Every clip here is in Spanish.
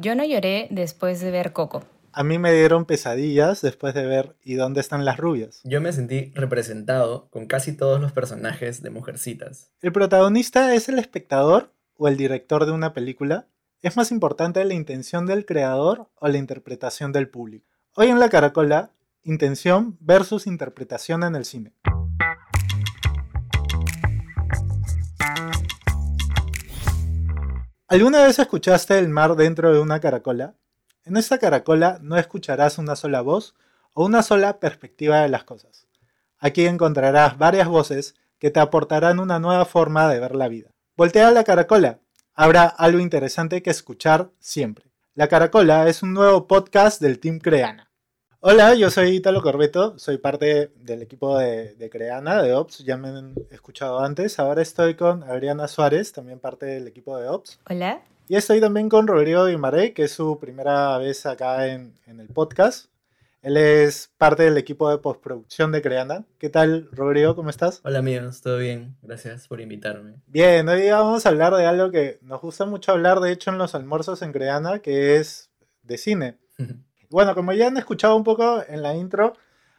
Yo no lloré después de ver Coco. A mí me dieron pesadillas después de ver ¿Y dónde están las rubias? Yo me sentí representado con casi todos los personajes de Mujercitas. ¿El protagonista es el espectador o el director de una película? ¿Es más importante la intención del creador o la interpretación del público? Hoy en La Caracola, intención versus interpretación en el cine. ¿Alguna vez escuchaste el mar dentro de una caracola? En esta caracola no escucharás una sola voz o una sola perspectiva de las cosas. Aquí encontrarás varias voces que te aportarán una nueva forma de ver la vida. Voltea la caracola. Habrá algo interesante que escuchar siempre. La Caracola es un nuevo podcast del Team Creana. Hola, yo soy Italo Corbeto, soy parte del equipo de, Creana, de Ops, ya me han escuchado antes. Ahora estoy con Adriana Suárez, también parte del equipo de Ops. Hola. Y estoy también con Rodrigo Guimarães, que es su primera vez acá en, el podcast. Él es parte del equipo de postproducción de Creana. ¿Qué tal, Rodrigo? ¿Cómo estás? Hola, amigos, todo bien. Gracias por invitarme. Bien, hoy vamos a hablar de algo que nos gusta mucho hablar, de hecho, en los almuerzos en Creana, que es de cine. Bueno, como ya han escuchado un poco en la intro,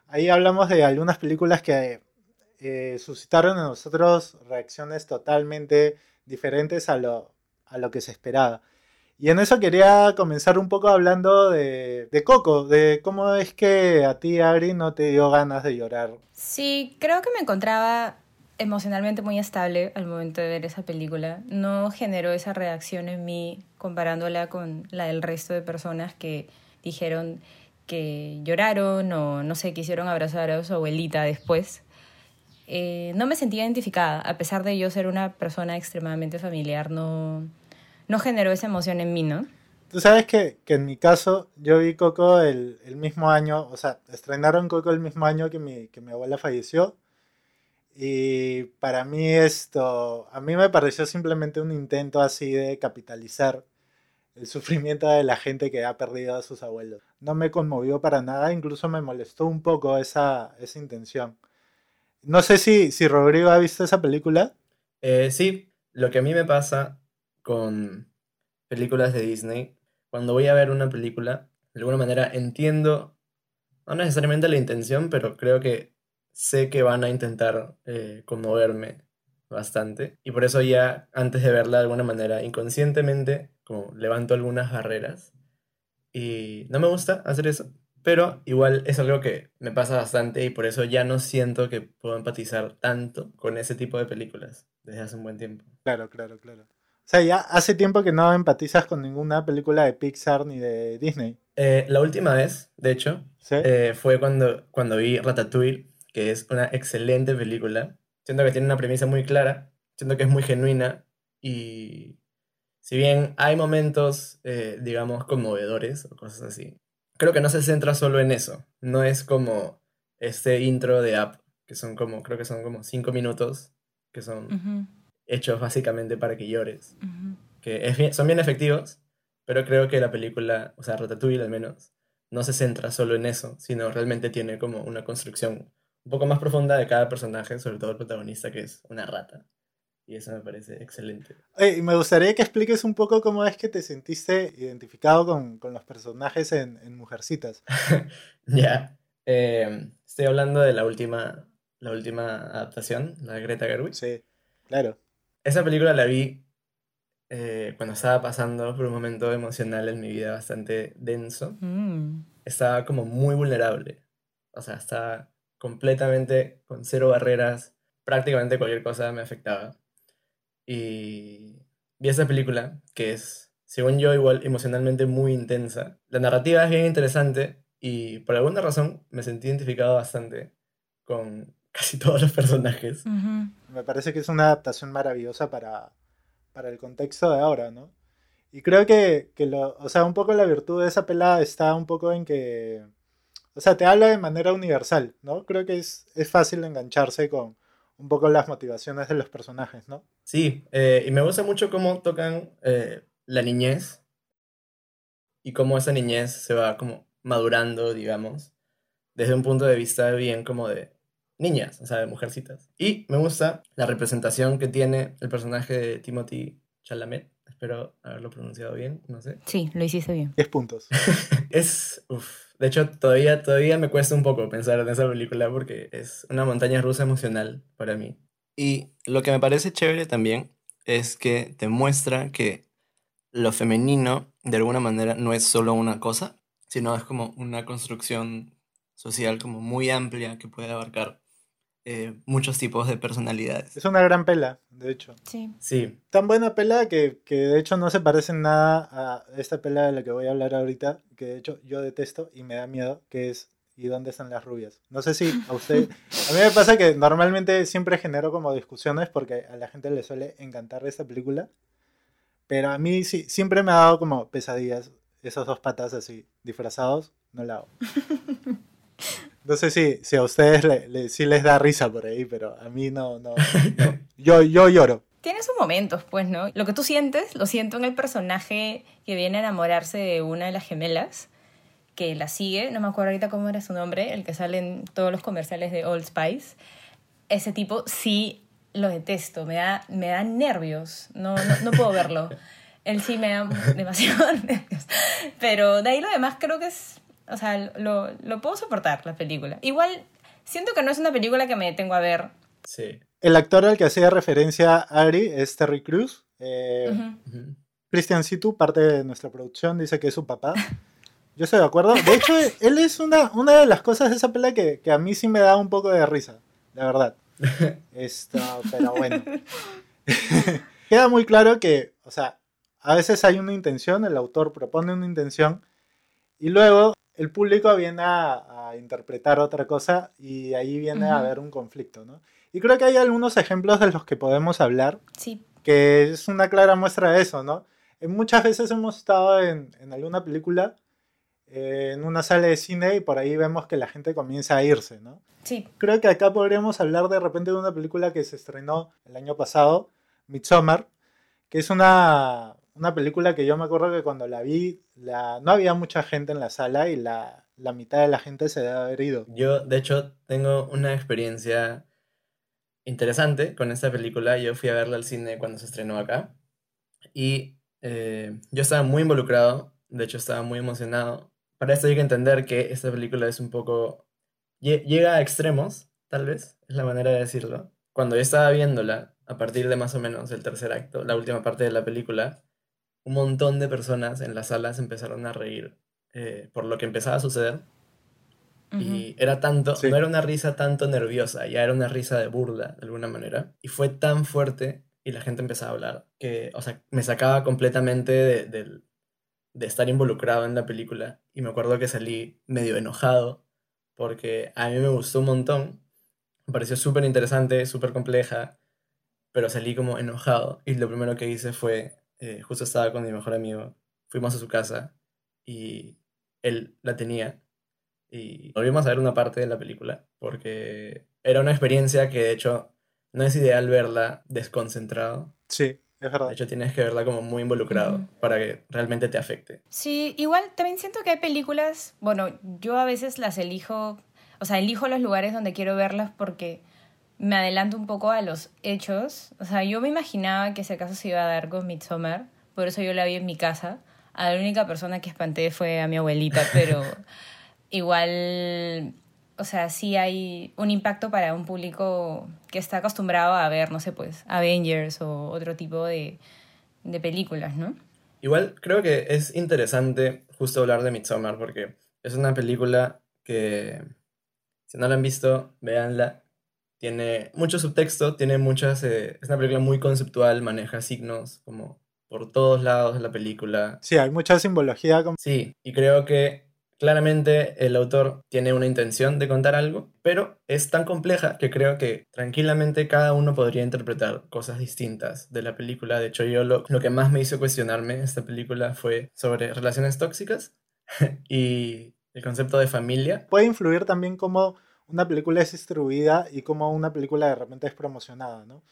ahí hablamos de algunas películas que eh, suscitaron en nosotros reacciones totalmente diferentes a lo, a lo que se esperaba. Y en eso quería comenzar un poco hablando de, de, Coco, de cómo es que a ti, Ari, no te dio ganas de llorar. Sí, creo que me encontraba emocionalmente muy estable al momento de ver esa película. No generó esa reacción en mí comparándola con la del resto de personas que dijeron que lloraron o no sé, quisieron abrazar a su abuelita después. Eh, no me sentía identificada, a pesar de yo ser una persona extremadamente familiar, no, no generó esa emoción en mí, ¿no? Tú sabes que, que en mi caso, yo vi Coco el, el, mismo año, o sea, estrenaron Coco el mismo año que mi, que mi abuela falleció. Y para mí esto, a mí me pareció simplemente un intento así de capitalizar el sufrimiento de la gente que ha perdido a sus abuelos. No me conmovió para nada, incluso me molestó un poco esa, esa intención. No sé si, si Rodrigo ha visto esa película. Eh, sí, lo que a mí me pasa con películas de Disney, cuando voy a ver una película, de alguna manera entiendo, no necesariamente la intención, pero creo que sé que van a intentar eh, conmoverme bastante. Y por eso ya antes de verla de alguna manera, inconscientemente, como levanto algunas barreras. Y no me gusta hacer eso, pero igual es algo que me pasa bastante y por eso ya no siento que puedo empatizar tanto con ese tipo de películas desde hace un buen tiempo. Claro, claro, claro. O sea, ya hace tiempo que no empatizas con ninguna película de Pixar ni de Disney. Eh, la última vez, de hecho, eh, fue cuando, cuando vi Ratatouille, que es una excelente película. Siento que tiene una premisa muy clara, siento que es muy genuina y si bien hay momentos, eh, digamos, conmovedores o cosas así, creo que no se centra solo en eso. No es como este intro de app, que son como, creo que son como cinco minutos, que son hechos básicamente para que llores. Que son bien efectivos, pero creo que la película, o sea, Ratatouille al menos, no se centra solo en eso, sino realmente tiene como una construcción un poco más profunda de cada personaje, sobre todo el protagonista, que es una rata. Y eso me parece excelente. y me gustaría que expliques un poco cómo es que te sentiste identificado con, con los personajes en, en Mujercitas. ya. Em, estoy hablando de la última, la última adaptación, la de Greta Gerwig. Sí, claro. Esa película la vi eh, cuando estaba pasando por un momento emocional en mi vida bastante denso. Mm. Estaba como muy vulnerable. O sea, estaba completamente con cero barreras. Prácticamente cualquier cosa me afectaba. Y vi esa película, que es, según yo, igual emocionalmente muy intensa. La narrativa es bien interesante y por alguna razón me sentí identificado bastante con casi todos los personajes. Me parece que es una adaptación maravillosa para, para el contexto de ahora, ¿no? Y creo que, que, lo, o sea, un poco la virtud de esa pelada está un poco en que, o sea, te habla de manera universal, ¿no? Creo que es, es fácil engancharse con, un poco las motivaciones de los personajes, ¿no? Sí, eh, y me gusta mucho cómo tocan eh, la niñez y cómo esa niñez se va como madurando, digamos, desde un punto de vista bien como de niñas, o sea, de mujercitas. Y me gusta la representación que tiene el personaje de Timothy Chalamet, espero haberlo pronunciado bien, no sé. Sí, lo hiciste bien. 10 puntos. es, uf, de hecho, todavía, todavía me cuesta un poco pensar en esa película porque es una montaña rusa emocional para mí. Y lo que me parece chévere también es que te muestra que lo femenino de alguna manera no es solo una cosa, sino es como una construcción social como muy amplia que puede abarcar eh, muchos tipos de personalidades. Es una gran pela, de hecho. Sí. Sí. Tan buena pela que, que, de hecho no se parece en nada a esta pela de la que voy a hablar ahorita, que de hecho yo detesto y me da miedo, que es ¿Y dónde están las rubias? No sé si a usted... A mí me pasa que normalmente siempre genero como discusiones porque a la gente le suele encantar esta película, pero a mí sí, siempre me ha dado como pesadillas esos dos patas así disfrazados, no la hago. No sé si, si a ustedes le, sí les da risa por ahí, pero a mí no, no, Yo, yo lloro. Tiene sus momentos, pues, ¿no? Lo que tú sientes, lo siento en el personaje que viene a enamorarse de una de las gemelas, que la sigue, no me acuerdo ahorita cómo era su nombre, el que sale en todos los comerciales de Old Spice. Ese tipo sí lo detesto, me da, me da nervios, no, no, no puedo verlo. Él sí me da demasiado nervios. Pero de ahí lo demás creo que es o sea, lo, lo puedo soportar, la película. Igual, siento que no es una película que me detengo a ver. Sí. El actor al que hacía referencia Ari es Terry Cruz. Eh, Christian Situ, parte de nuestra producción, dice que es su papá. Yo estoy de acuerdo. De hecho, él es una, una de las cosas de esa película que, que a mí sí me da un poco de risa, la verdad. Esto, pero bueno. Queda muy claro que, o sea, a veces hay una intención, el autor propone una intención, y luego el público viene a, interpretar otra cosa y ahí viene a haber un conflicto, ¿no? Y creo que hay algunos ejemplos de los que podemos hablar, sí. que es una clara muestra de eso, ¿no? muchas veces hemos estado en, alguna película, eh, en una sala de cine y por ahí vemos que la gente comienza a irse, ¿no? Sí. Creo que acá podríamos hablar de repente de una película que se estrenó el año pasado, Midsommar, que es una, una película que yo me acuerdo que cuando la vi, la, no había mucha gente en la sala y la, la mitad de la gente se debe haber ido. Yo, de hecho, tengo una experiencia interesante con esta película. Yo fui a verla al cine cuando se estrenó acá y eh, yo estaba muy involucrado, de hecho estaba muy emocionado. Para esto hay que entender que esta película es un poco... llega a extremos, tal vez, es la manera de decirlo. Cuando yo estaba viéndola, a partir de más o menos el tercer acto, la última parte de la película, un montón de personas en las salas empezaron a reír eh, por lo que empezaba a suceder. Y era tanto, no era una risa tanto nerviosa, ya era una risa de burla, de alguna manera. Y fue tan fuerte y la gente empezaba a hablar que, o sea, me sacaba completamente de, de estar involucrado en la película. Y me acuerdo que salí medio enojado porque a mí me gustó un montón. Me pareció súper interesante, súper compleja, pero salí como enojado. Y lo primero que hice fue eh, justo estaba con mi mejor amigo, fuimos a su casa y él la tenía y volvimos a ver una parte de la película porque era una experiencia que de hecho no es ideal verla desconcentrado. Sí, es verdad. De hecho tienes que verla como muy involucrado para que realmente te afecte. Sí, igual también siento que hay películas, bueno, yo a veces las elijo, o sea, elijo los lugares donde quiero verlas porque me adelanto un poco a los hechos. O sea, yo me imaginaba que ese caso se iba a dar con Midsommar, por eso yo la vi en mi casa. A la única persona que espanté fue a mi abuelita, pero igual, o sea, sí hay un impacto para un público que está acostumbrado a ver, no sé, pues, Avengers o otro tipo de, de películas, ¿no? Igual creo que es interesante justo hablar de Midsommar porque es una película que, si no la han visto, véanla tiene mucho subtexto, tiene muchas... Eh, es una película muy conceptual, maneja signos como por todos lados de la película. Sí, hay mucha simbología. Sí, y creo que claramente el autor tiene una intención de contar algo, pero es tan compleja que creo que tranquilamente cada uno podría interpretar cosas distintas de la película. De hecho, yo lo, lo que más me hizo cuestionarme esta película fue sobre relaciones tóxicas y el concepto de familia. Puede influir también como una película es distribuida y como una película de repente es promocionada, ¿no?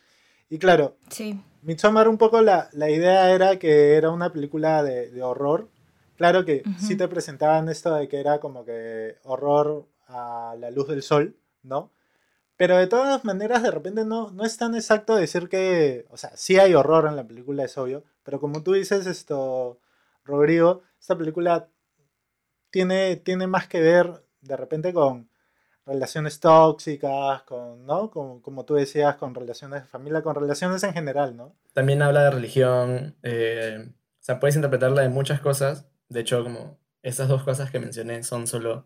Y claro, sí. Midsommar un poco la, la idea era que era una película de, de horror. Claro que sí te presentaban esto de que era como que horror a la luz del sol, ¿no? Pero de todas maneras, de repente no, no es tan exacto decir que, o sea, sí hay horror en la película, es obvio, pero como tú dices, esto, Rodrigo, esta película tiene, tiene más que ver de repente con relaciones tóxicas, con, ¿no? Como, tú decías, con relaciones de familia, con relaciones en general, ¿no? También habla de religión, eh, o sea, puedes interpretarla de muchas cosas, de hecho, como esas dos cosas que mencioné son solo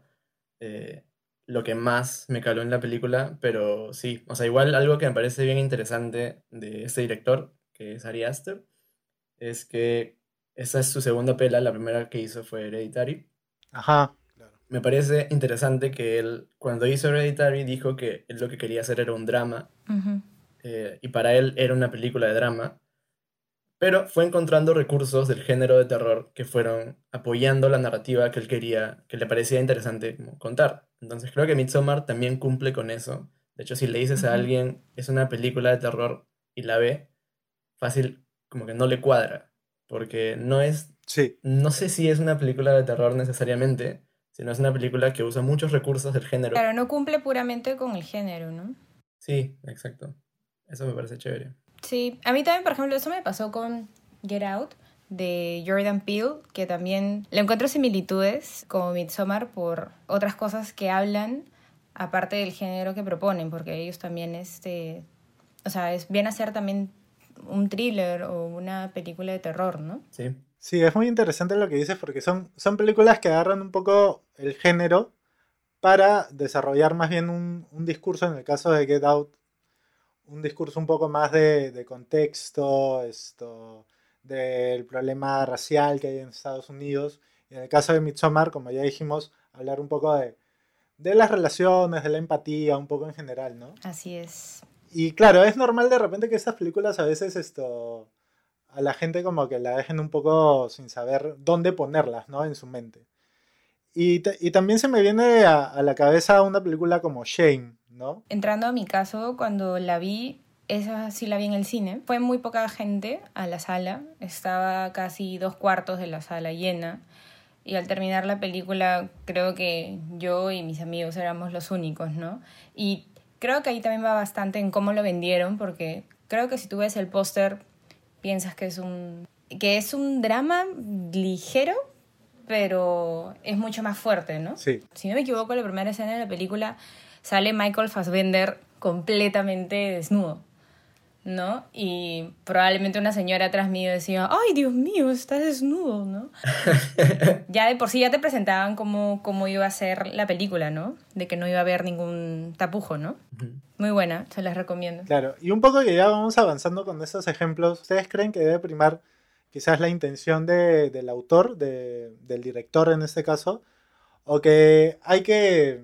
eh, lo que más me caló en la película, pero sí, o sea, igual algo que me parece bien interesante de este director, que es Ari Aster, es que esa es su segunda pela, la primera que hizo fue Hereditary. Ajá me parece interesante que él, cuando hizo Hereditary, dijo que él lo que quería hacer era un drama. Eh, y para él era una película de drama. Pero fue encontrando recursos del género de terror que fueron apoyando la narrativa que él quería, que le parecía interesante contar. Entonces creo que Midsommar también cumple con eso. De hecho, si le dices a alguien es una película de terror y la ve, fácil como que no le cuadra. Porque no es... Sí. No sé si es una película de terror necesariamente, sino es una película que usa muchos recursos del género. Claro, no cumple puramente con el género, ¿no? Sí, exacto. Eso me parece chévere. Sí, a mí también, por ejemplo, eso me pasó con Get Out de Jordan Peele, que también le encuentro similitudes como Midsommar por otras cosas que hablan aparte del género que proponen, porque ellos también, este, o sea, es, viene a ser también un thriller o una película de terror, ¿no? Sí. Sí, es muy interesante lo que dices porque son, son películas que agarran un poco el género para desarrollar más bien un, discurso, en el caso de Get Out, un discurso un poco más de, contexto, esto, del problema racial que hay en Estados Unidos. Y en el caso de Midsommar, como ya dijimos, hablar un poco de, de las relaciones, de la empatía, un poco en general, ¿no? Así es. Y claro, es normal de repente que estas películas a veces esto a la gente como que la dejen un poco sin saber dónde ponerlas, ¿no? En su mente. Y, y también se me viene a, la cabeza una película como Shame, ¿no? Entrando a mi caso, cuando la vi, esa sí la vi en el cine, fue muy poca gente a la sala, estaba casi dos cuartos de la sala llena. Y al terminar la película, creo que yo y mis amigos éramos los únicos, ¿no? Y creo que ahí también va bastante en cómo lo vendieron, porque creo que si tú ves el póster piensas que es un, que es un drama ligero, pero es mucho más fuerte, ¿no? Sí. Si no me equivoco, la primera escena de la película sale Michael Fassbender completamente desnudo. ¿No? Y probablemente una señora atrás mío decía, ay, Dios mío, está desnudo, ¿no? ya de por sí ya te presentaban cómo, cómo iba a ser la película, ¿no? De que no iba a haber ningún tapujo, ¿no? Muy buena, se las recomiendo. Claro, y un poco que ya vamos avanzando con estos ejemplos, ¿ustedes creen que debe primar quizás la intención de, del autor, de, del director en este caso? ¿O que hay que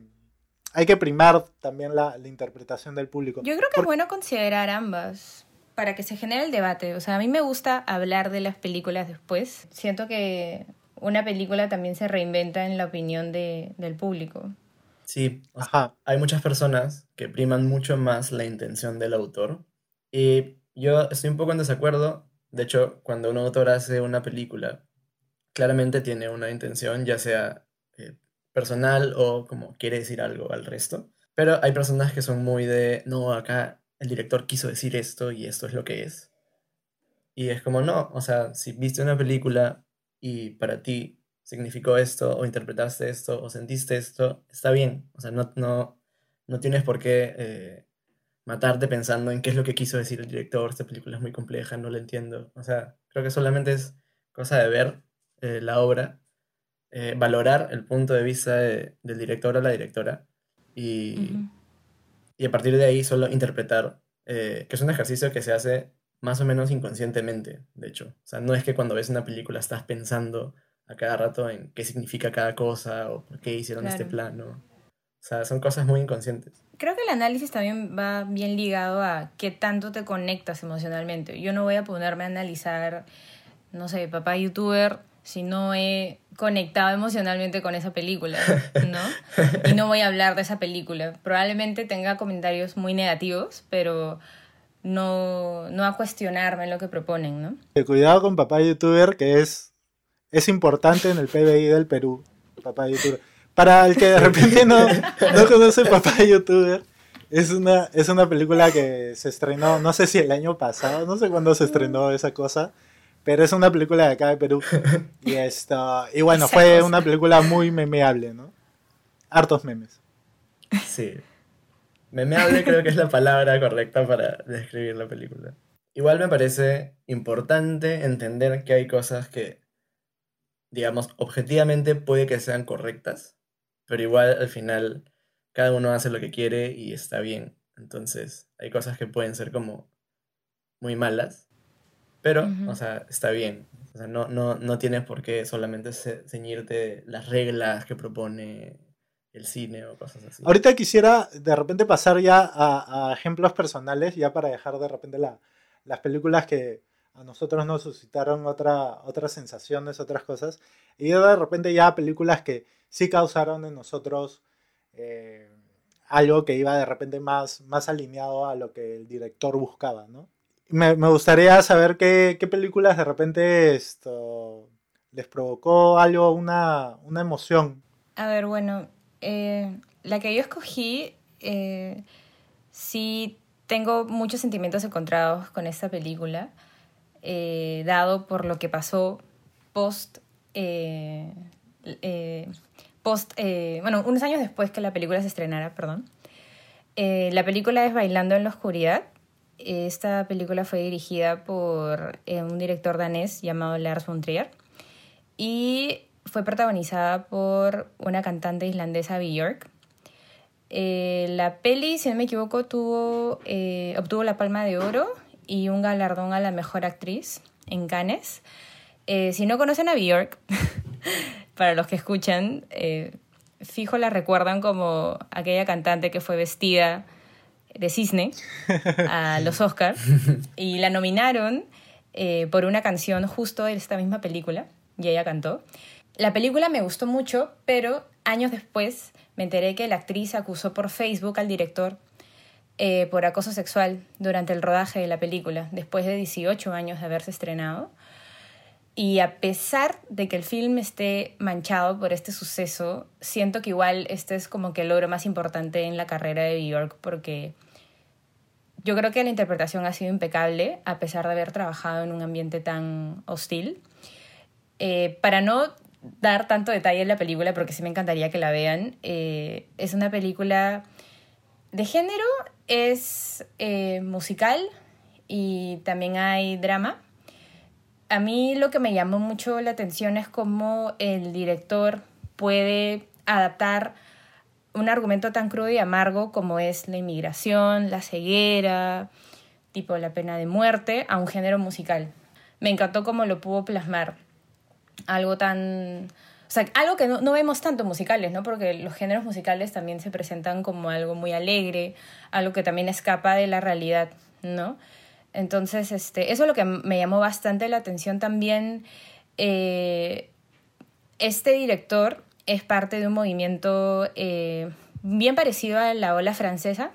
hay que primar también la, interpretación del público. Yo creo que es bueno considerar ambas para que se genere el debate. O sea, a mí me gusta hablar de las películas después. Siento que una película también se reinventa en la opinión de, del público. Sí, hay muchas personas que priman mucho más la intención del autor. Y yo estoy un poco en desacuerdo. De hecho, cuando un autor hace una película, claramente tiene una intención, ya sea eh, personal o como quiere decir algo al resto. Pero hay personas que son muy de, no, acá el director quiso decir esto y esto es lo que es. Y es como, no, o sea, si viste una película y para ti significó esto, o interpretaste esto, o sentiste esto, está bien. O sea, no, no, no tienes por qué eh, matarte pensando en qué es lo que quiso decir el director, esta película es muy compleja, no la entiendo. O sea, creo que solamente es cosa de ver eh, la obra eh, valorar el punto de vista del director o la directora y, y, a partir de ahí solo interpretar, eh, que es un ejercicio que se hace más o menos inconscientemente, de hecho. O sea, no es que cuando ves una película estás pensando a cada rato en qué significa cada cosa o por qué hicieron este plano. O sea, son cosas muy inconscientes. Creo que el análisis también va bien ligado a qué tanto te conectas emocionalmente. Yo no voy a ponerme a analizar, no sé, papá youtuber si no he conectado emocionalmente con esa película, ¿no? Y no voy a hablar de esa película. Probablemente tenga comentarios muy negativos, pero no, no a cuestionarme lo que proponen, ¿no? Cuidado con papá youtuber, que es, es importante en el PBI del Perú, papá youtuber. Para el que de repente no, no conoce papá youtuber, Es una, es una película que se estrenó, no sé si el año pasado, no sé cuándo se estrenó esa cosa, pero es una película de acá de Perú. Y, esto, y bueno, fue una película muy memeable, ¿no? Hartos memes. Sí. Memeable creo que es la palabra correcta para describir la película. Igual me parece importante entender que hay cosas que, digamos, objetivamente puede que sean correctas, pero igual al final cada uno hace lo que quiere y está bien. Entonces, hay cosas que pueden ser como muy malas, pero, o sea, está bien. O sea, no, no, no tienes por qué solamente ceñirte las reglas que propone el cine o cosas así. Ahorita quisiera de repente pasar ya a, ejemplos personales, ya para dejar de repente las películas que a nosotros nos suscitaron otra, otras sensaciones, otras cosas, y de repente ya películas que sí causaron en nosotros eh, algo que iba de repente más, más alineado a lo que el director buscaba, ¿no? Me, gustaría saber qué, películas de repente esto les provocó algo, una, una emoción. A ver, bueno, eh, la que yo escogí, eh, sí tengo muchos sentimientos encontrados con esta película, eh, dado por lo que pasó post, post bueno, unos años después que la película se estrenara, perdón. la película es Bailando en la Oscuridad. Esta película fue dirigida por un director danés llamado Lars von Trier y fue protagonizada por una cantante islandesa, Björk. Eh, la peli, si no me equivoco, tuvo, eh, obtuvo la Palma de Oro y un galardón a la mejor actriz en Cannes. Eh, si no conocen a Björk, para los que escuchan, fijo la recuerdan como aquella cantante que fue vestida de cisne a los Oscars y la nominaron por una canción justo de esta misma película y ella cantó. La película me gustó mucho, pero años después me enteré que la actriz acusó por Facebook al director eh, por acoso sexual durante el rodaje de la película, después de 18 años de haberse estrenado. Y a pesar de que el film esté manchado por este suceso, siento que igual este es como que el logro más importante en la carrera de Bjork porque yo creo que la interpretación ha sido impecable a pesar de haber trabajado en un ambiente tan hostil. Eh, para no dar tanto detalle en la película porque sí me encantaría que la vean. Eh, es una película de género, es eh, musical y también hay drama. A mí lo que me llamó mucho la atención es cómo el director puede adaptar un argumento tan crudo y amargo como es la inmigración, la ceguera, tipo la pena de muerte, a un género musical. Me encantó cómo lo pudo plasmar algo tan... O sea, algo que no, vemos tanto musicales, ¿no? Porque los géneros musicales también se presentan como algo muy alegre, algo que también escapa de la realidad, ¿no? Entonces, este, eso es lo que me llamó bastante la atención también. Eh, este director es parte de un movimiento eh, bien parecido a la ola francesa,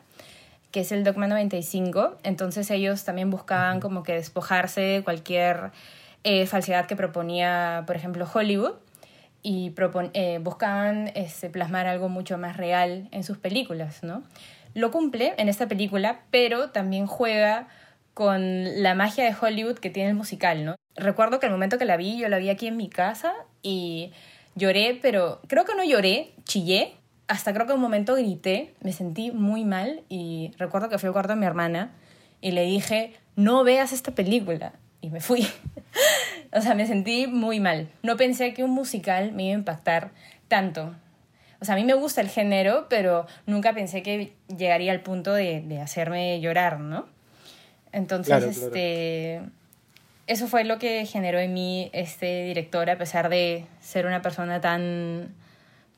que es el Dogma 95. Entonces ellos también buscaban como que despojarse de cualquier eh, falsedad que proponía, por ejemplo, Hollywood y eh, buscaban este, plasmar algo mucho más real en sus películas, ¿no? Lo cumple en esta película, pero también juega con la magia de Hollywood que tiene el musical, ¿no? Recuerdo que el momento que la vi, yo la vi aquí en mi casa y lloré, pero creo que no lloré, chillé, hasta creo que un momento grité, me sentí muy mal y recuerdo que fui al cuarto de mi hermana y le dije, no veas esta película y me fui. o sea, me sentí muy mal. No pensé que un musical me iba a impactar tanto. O sea, a mí me gusta el género, pero nunca pensé que llegaría al punto de, hacerme llorar, ¿no? Entonces, este... Eso fue lo que generó en mí este director, a pesar de ser una persona tan,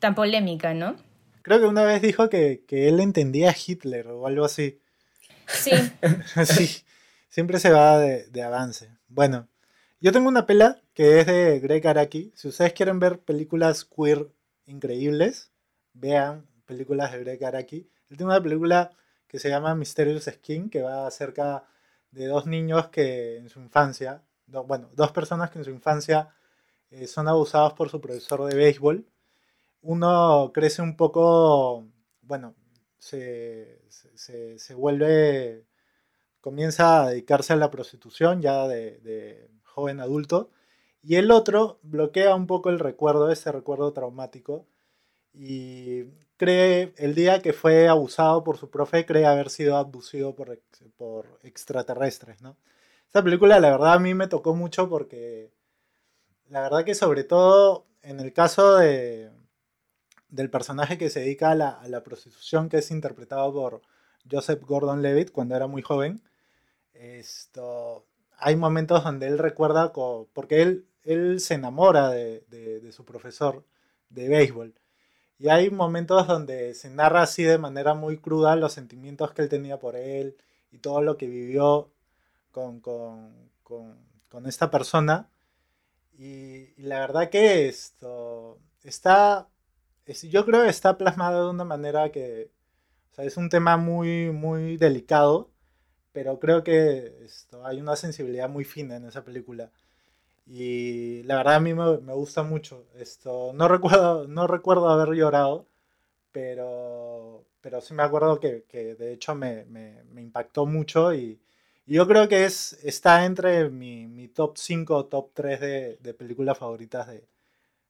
tan polémica, ¿no? Creo que una vez dijo que, que él entendía a Hitler o algo así. Sí. sí. Siempre se va de, de avance. Bueno, yo tengo una pela que es de Greg Araki. Si ustedes quieren ver películas queer increíbles, vean películas de Greg Araki. Él tiene una película que se llama Mysterious Skin, que va acerca de dos niños que en su infancia, bueno, dos personas que en su infancia eh, son abusados por su profesor de béisbol. Uno crece un poco, bueno, se, se, vuelve, comienza a dedicarse a la prostitución ya de, joven adulto. Y el otro bloquea un poco el recuerdo, ese recuerdo traumático, y cree, el día que fue abusado por su profe, cree haber sido abducido por, por extraterrestres, ¿no? Esta película, la verdad, a mí me tocó mucho porque, la verdad que sobre todo en el caso de, del personaje que se dedica a la, prostitución, que es interpretado por Joseph Gordon-Levitt cuando era muy joven. Esto, hay momentos donde él recuerda, porque él, él se enamora de, su profesor de béisbol. Y hay momentos donde se narra así de manera muy cruda los sentimientos que él tenía por él y todo lo que vivió con, esta persona. Y, la verdad que esto está yo creo que está plasmado de una manera que, o sea, es un tema muy, muy delicado, pero creo que hay una sensibilidad muy fina en esa película. Y la verdad a mí me, me gusta mucho. Esto, no, recuerdo, no recuerdo haber llorado, pero, pero sí me acuerdo que, que de hecho me, me, impactó mucho y, y, yo creo que es, está entre mi, mi top 5 o top 3 de, de películas favoritas de,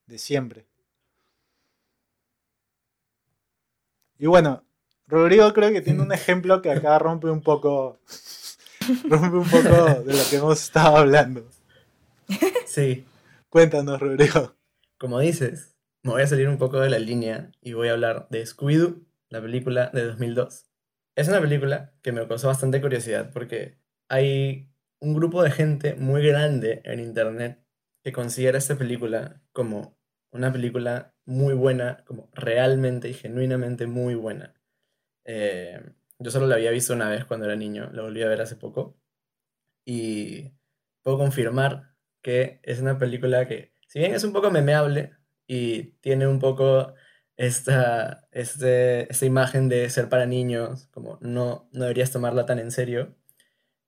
de siempre. Y bueno, Rodrigo creo que tiene un ejemplo que acá rompe un poco, rompe un poco de lo que hemos estado hablando. Sí. Cuéntanos, Rodrigo. Como dices, me voy a salir un poco de la línea y voy a hablar de Scooby-Doo, la película de 2002. Es una película que me causó bastante curiosidad porque hay un grupo de gente muy grande en internet que considera esta película como una película muy buena, como realmente y genuinamente muy buena. Eh, yo solo la había visto una vez cuando era niño, la volví a ver hace poco. Y puedo confirmar que es una película que, si bien es un poco memeable y tiene un poco esta, este, esta imagen de ser para niños, como no, no deberías tomarla tan en serio,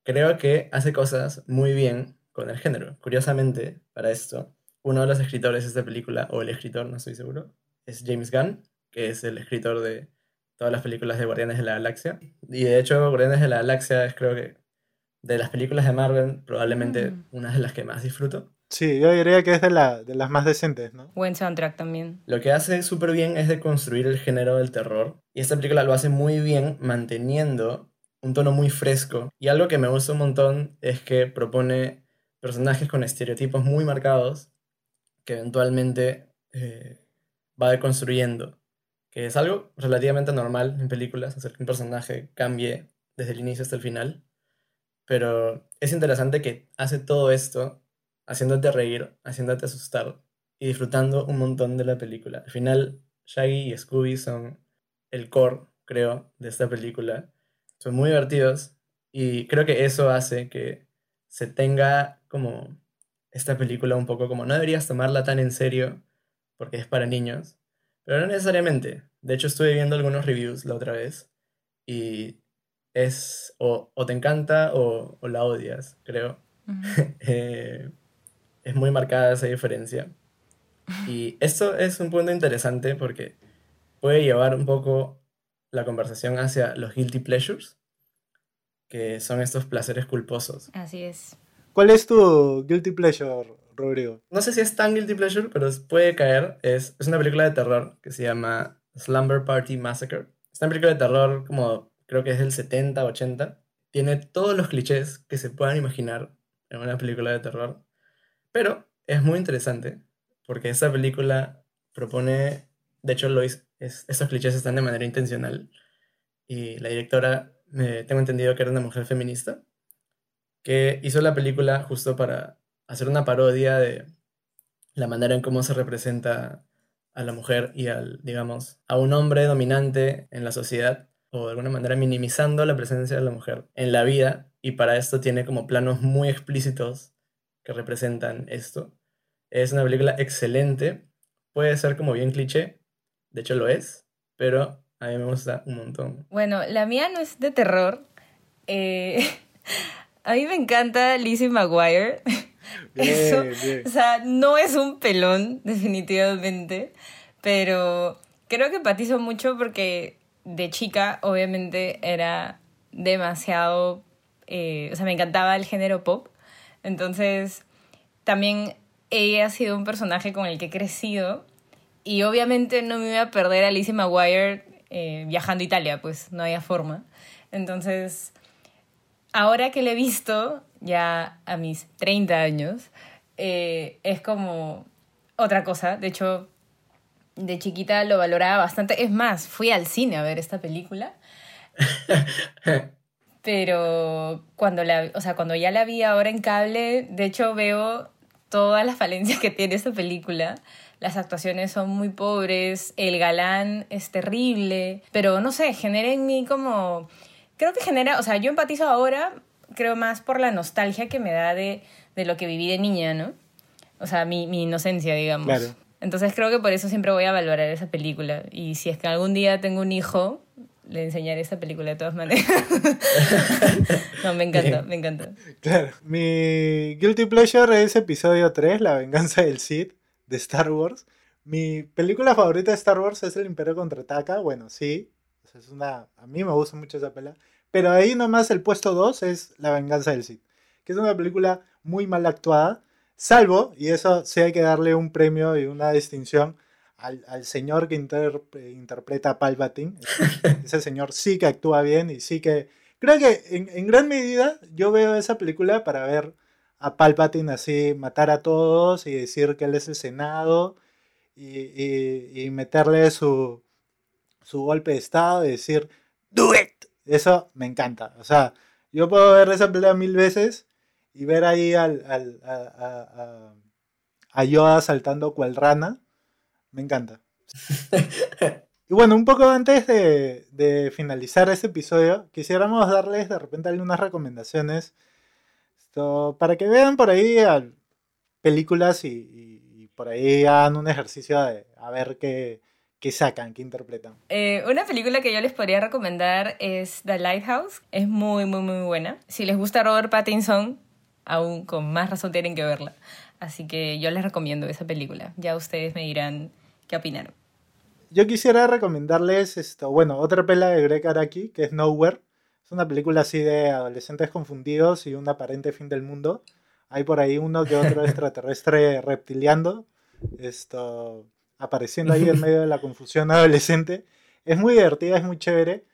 creo que hace cosas muy bien con el género. Curiosamente, para esto, uno de los escritores de esta película, o el escritor, no estoy seguro, es James Gunn, que es el escritor de todas las películas de Guardianes de la Galaxia. Y de hecho, Guardianes de la Galaxia es creo que de las películas de Marvel probablemente mm. una de las que más disfruto. Sí, yo diría que es de, la, de las más decentes, ¿no? Buen soundtrack también. Lo que hace súper bien es de construir el género del terror. Y esta película lo hace muy bien manteniendo un tono muy fresco. Y algo que me gusta un montón es que propone personajes con estereotipos muy marcados que eventualmente eh, va deconstruyendo, que es algo relativamente normal en películas, hacer que un personaje cambie desde el inicio hasta el final, pero es interesante que hace todo esto haciéndote reír, haciéndote asustar y disfrutando un montón de la película. Al final, Shaggy y Scooby son el core, creo, de esta película. Son muy divertidos y creo que eso hace que se tenga como esta película un poco como no deberías tomarla tan en serio porque es para niños, pero no necesariamente. De hecho, estuve viendo algunos reviews la otra vez y es o, te encanta o, la odias, creo. Eh, es muy marcada esa diferencia. Y esto es un punto interesante porque puede llevar un poco la conversación hacia los guilty pleasures, que son estos placeres culposos. Así es. ¿Cuál es tu guilty pleasure, Rodrigo? No sé si es tan guilty pleasure, pero puede caer. Es, es una película de terror que se llama Slumber Party Massacre. Es una película de terror como creo que es del 70, 80. Tiene todos los clichés que se puedan imaginar en una película de terror. Pero es muy interesante porque esta película propone, de hecho lo es, estos clichés están de manera intencional. Y la directora, me, tengo entendido que era una mujer feminista que hizo la película justo para hacer una parodia de la manera en cómo se representa a la mujer y al, digamos, a un hombre dominante en la sociedad, o de alguna manera minimizando la presencia de la mujer en la vida, y para esto tiene como planos muy explícitos que representan esto. Es una película excelente, puede ser como bien cliché, de hecho lo es, pero a mí me gusta un montón. Bueno, la mía no es de terror. Eh, A mí me encanta Lizzie McGuire. Eso, O sea, no es un pelón, definitivamente, pero creo que empatizo mucho porque de chica, obviamente, era demasiado, eh, o sea, me encantaba el género pop. Entonces, también ella ha sido un personaje con el que he crecido y obviamente no me iba a perder a Lizzie McGuire eh, viajando a Italia, pues no había forma. Entonces, ahora que le he visto, ya a mis 30 años, eh, es como otra cosa. De hecho, de chiquita lo valoraba bastante. Es más, fui al cine a ver esta película. Pero cuando, la, o sea, cuando ya la vi ahora en cable, de hecho veo todas las falencias que tiene esta película. Las actuaciones son muy pobres, el galán es terrible, pero no sé, genera en mí como... Creo que genera, o sea, yo empatizo ahora, creo más por la nostalgia que me da de, de lo que viví de niña, ¿no? O sea, mi, mi inocencia, digamos. Claro. Entonces creo que por eso siempre voy a valorar esa película. Y si es que algún día tengo un hijo, le enseñaré esa película de todas maneras. no, me encanta, me encanta. Claro, mi guilty pleasure es episodio 3, La venganza del Sith, de Star Wars. Mi película favorita de Star Wars es El Imperio Contraataca. Bueno, sí, es una, a mí me gusta mucho esa película. Pero ahí nomás el puesto 2 es La venganza del Sith, que es una película muy mal actuada, salvo, y eso sí hay que darle un premio y una distinción, al, señor que interpreta a Palpatine. Ese señor sí que actúa bien y sí que... Creo que en, gran medida yo veo esa película para ver a Palpatine así matar a todos y decir que él es el Senado y, meterle su, su golpe de estado y decir, do it. Eso me encanta. O sea, yo puedo ver esa película mil veces y ver ahí al, al a, a, Yoda saltando cual rana me encanta. y bueno, un poco antes de, finalizar este episodio, quisiéramos darles de repente algunas recomendaciones para que vean por ahí películas y, por ahí hagan un ejercicio de a ver qué, sacan, qué interpretan. Eh, una película que yo les podría recomendar es The Lighthouse. Es muy, muy, muy buena. Si les gusta Robert Pattinson, aún con más razón tienen que verla. Así que yo les recomiendo esa película. Ya ustedes me dirán qué opinaron. Yo quisiera recomendarles esto, bueno, otra pela de Greg Araki, que es Nowhere. Es una película así de adolescentes confundidos y un aparente fin del mundo. Hay por ahí uno que otro extraterrestre reptiliando, esto, apareciendo ahí en medio de la confusión adolescente. Es muy divertida, es muy chévere.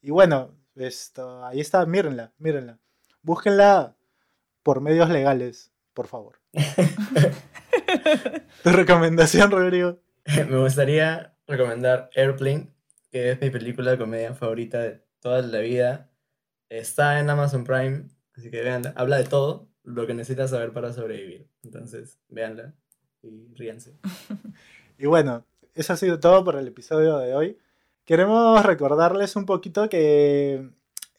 Y bueno, esto, ahí está, mírenla, mírenla. Búsquenla por medios legales, por favor. ¿Tu recomendación, Rodrigo? Me gustaría recomendar Airplane, que es mi película de comedia favorita de toda la vida. Está en Amazon Prime, así que veanla. Habla de todo lo que necesitas saber para sobrevivir. Entonces, véanla y ríanse. y bueno, eso ha sido todo por el episodio de hoy. Queremos recordarles un poquito que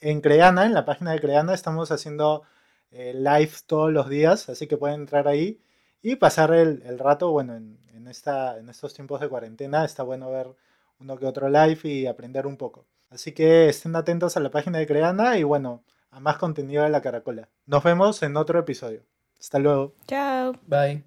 en Creana, en la página de Creana, estamos haciendo eh, live todos los días, así que pueden entrar ahí y pasar el, el rato, bueno, en, en, esta, en estos tiempos de cuarentena está bueno ver uno que otro live y aprender un poco. Así que estén atentos a la página de Creana y bueno, a más contenido de la Caracola. Nos vemos en otro episodio. Hasta luego. Chao. Bye.